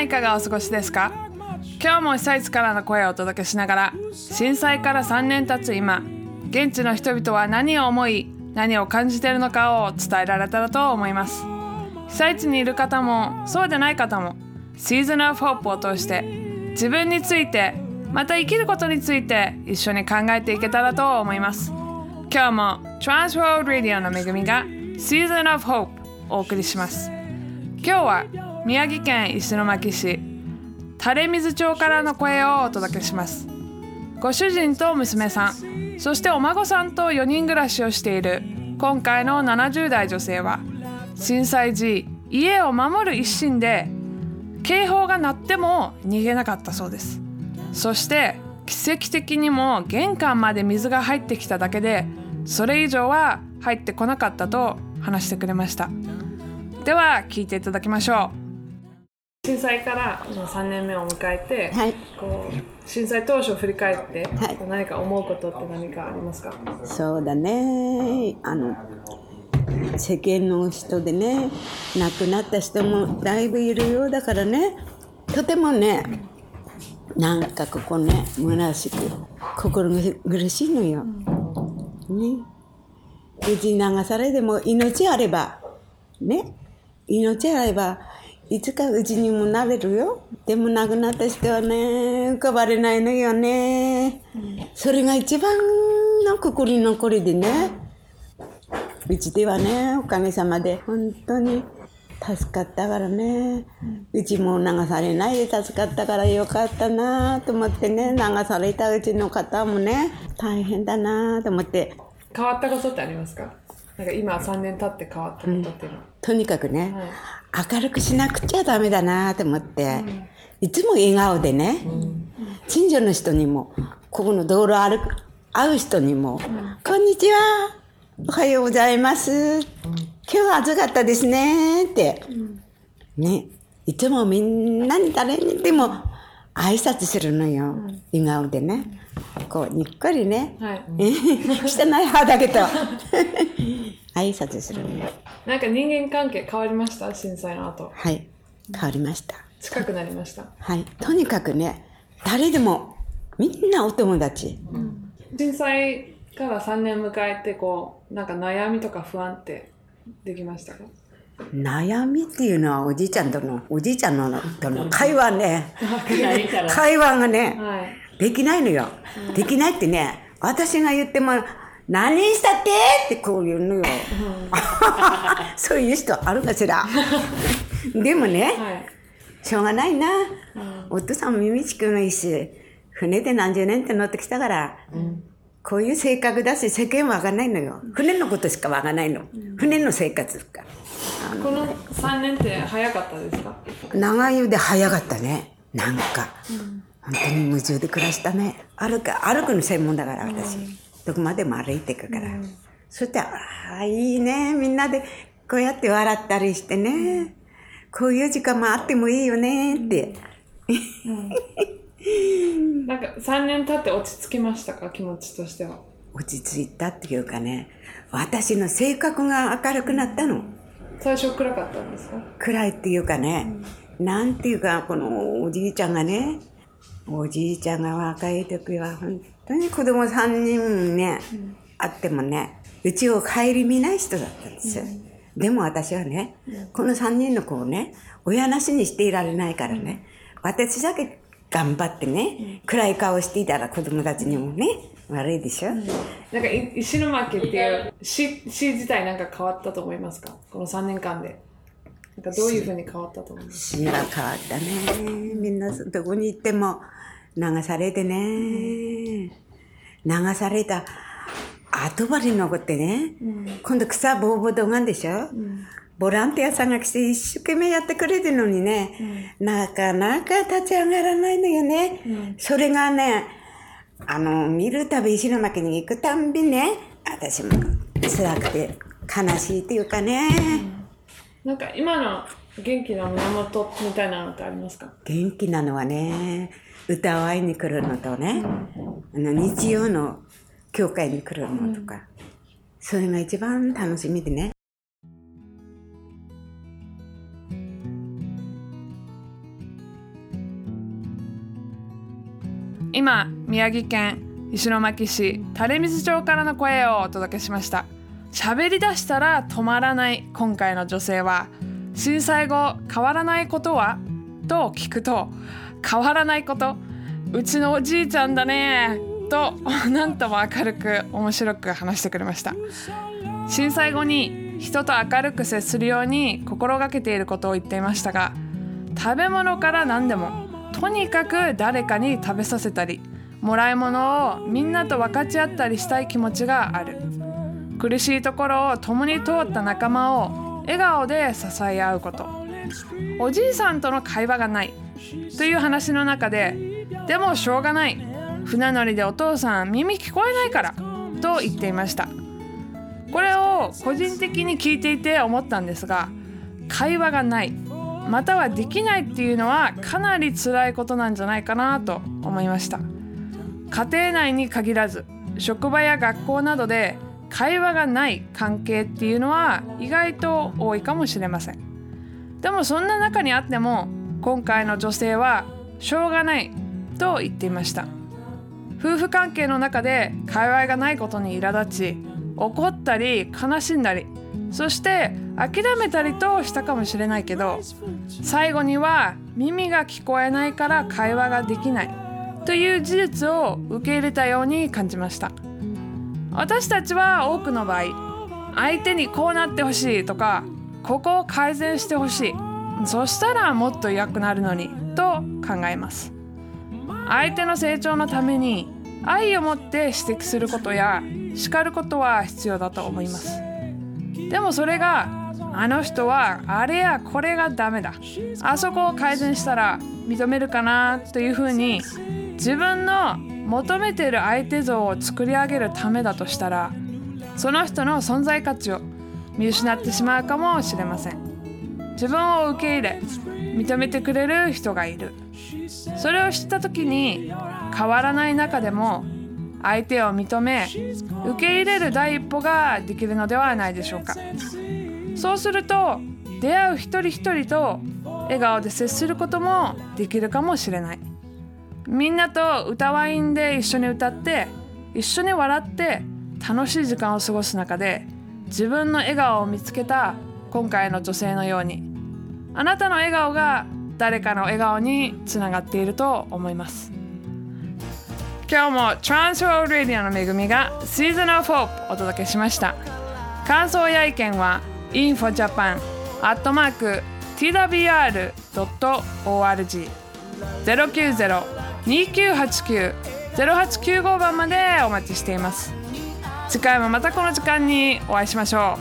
いかがお過ごしですか？今日も被災地からの声をお届けしながら震災から3年経つ今現地の人々は何を思い何を感じているのかを伝えられたらと思います。被災地にいる方もそうでない方も Season of Hope を通して自分についてまた生きることについて一緒に考えていけたらと思います。今日も Transworld Radio の恵みが Season of Hope お送りします。今日は宮城県石巻市。垂水町からの声をお届けします。ご主人と娘さんそしてお孫さんと4人暮らしをしている今回の70代女性は震災時家を守る一心で警報が鳴っても逃げなかったそうです。そして奇跡的にも玄関まで水が入ってきただけでそれ以上は入ってこなかったと話してくれました。では聞いていただきましょう。震災から3年目を迎えて、はい。こう震災当初を振り返って、はい。何か思うことって何かありますか？そうだね。あの世間の人でね亡くなった人もだいぶいるようだからね。とてもねなんかここね虚しく心苦しいのよ。ね。無事流されでも命あればね。命あればいつかうちにもなれるよ。でも亡くなった人はね浮かばれないのよね、それが一番の心残りでね。うちではねおかげさまで本当に助かったからね、うちも流されないで助かったからよかったなと思ってね。流されたうちの方もね大変だなと思って。変わったことってありますか？なんか今3年経って変わったことっていうの。は、とにかくね、はい。明るくしなくちゃダメだなと思って、いつも笑顔でね、近所の人にもここの道路歩く会う人にも、こんにちはおはようございます、今日は暑かったですねって、ねいつもみんなに誰にでも挨拶するのよ、笑顔でね。こうにっこりね、はい。汚い歯だけど挨拶するのよ。なんか人間関係変わりました？震災の後。はい。変わりました。近くなりました？はい、とにかくね、誰でもみんなお友達。震災から3年迎えてこうなんか悩みとか不安ってできましたか？悩みっていうのはおじいちゃんとの、おじいちゃんのとの会話ね、会話がね、はいできないのよ。できないってね、私が言っても、何したって？ってこう言うのよ。そういう人あるかしら？でもね、はいしょうがないな。お父さんも耳ちくがいいし、船で何十年って乗ってきたから、こういう性格だし世間わかんないのよ。船のことしかわかんないの。船の生活か。この3年って早かったですか？長湯で早かったね。なんか。本当に夢中で暮らしたね。歩く、歩くの専門だから私。どこまでも歩いていくから。そして、ああ、いいね。みんなでこうやって笑ったりしてね。こういう時間もあってもいいよねって。なんか3年経って落ち着きましたか？気持ちとしては落ち着いたっていうかね、私の性格が明るくなったの。最初暗かったんですか？暗いっていうかね、なんていうか、このおじいちゃんがね、おじいちゃんが若い時は本当に子供3人ね、あってもね、うちを顧みない人だったんですよ。でも私はね、この3人の子をね、親なしにしていられないからね、私だけ頑張ってね、暗い顔していたら子供たちにもね、悪いでしょ、なんかい石巻っていう市市自体なんか変わったと思いますか？この3年間で。なんかどういうふうに変わったと思います？死が変わったね。みんなどこに行っても流されてね。流された後張り残ってね。今度草ぼうぼうどがんでしょ、ボランティアさんが来て一生懸命やってくれてるのにね、なかなか立ち上がらないのよね。それがね、あの、見るたび石巻に行くたんびね、私も辛くて悲しいっていうかね。なんか今の元気な源みたいなのってありますか？元気なのはね歌を会いに来るのとね、あの日曜の教会に来るのとか、それが一番楽しみでね今宮城県石巻市垂水町からの声をお届けしました。喋り出したら止まらない今回の女性は震災後変わらないことは？と聞くと変わらないこと。うちのおじいちゃんだね。となんとも明るく面白く話してくれました。震災後に人と明るく接するように心がけていることを言っていましたが食べ物から何でもとにかく誰かに食べさせたりもらい物をみんなと分かち合ったりしたい気持ちがある。苦しいところを共に通った仲間を笑顔で支え合うこと。おじいさんとの会話がない。という話の中ででもしょうがない。船乗りでお父さん耳聞こえないから。と言っていました。これを個人的に聞いていて思ったんですが会話がない。またはできないっていうのはかなり辛いことなんじゃないかなと思いました。家庭内に限らず職場や学校などで会話がない関係っていうのは意外と多いかもしれません。でもそんな中にあっても今回の女性はしょうがないと言っていました。夫婦関係の中で会話がないことに苛立ち怒ったり悲しんだりそして諦めたりとしたかもしれないけど最後には耳が聞こえないから会話ができないという事実を受け入れたように感じました。私たちは多くの場合相手にこうなってほしいとかここを改善してほしいそしたらもっと良くなるのにと考えます。相手の成長のために愛を持って指摘することや叱ることは必要だと思います。でもそれがあの人はあれやこれがダメだ。あそこを改善したら認めるかなというふうに自分の求めている相手像を作り上げるためだとしたらその人の存在価値を見失ってしまうかもしれません。自分を受け入れ認めてくれる人がいる。それを知った時に変わらない中でも相手を認め受け入れる第一歩ができるのではないでしょうか。そうすると出会う一人一人と笑顔で接することもできるかもしれない。みんなと歌ワインで一緒に歌って一緒に笑って楽しい時間を過ごす中で自分の笑顔を見つけた今回の女性のようにあなたの笑顔が誰かの笑顔につながっていると思います。今日も Transworld Radio の恵みが Season of Hope お届けしました。感想や意見は infojapan at mark twr.org 090-2989-0895番までお待ちしています。次回もまたこの時間にお会いしましょう。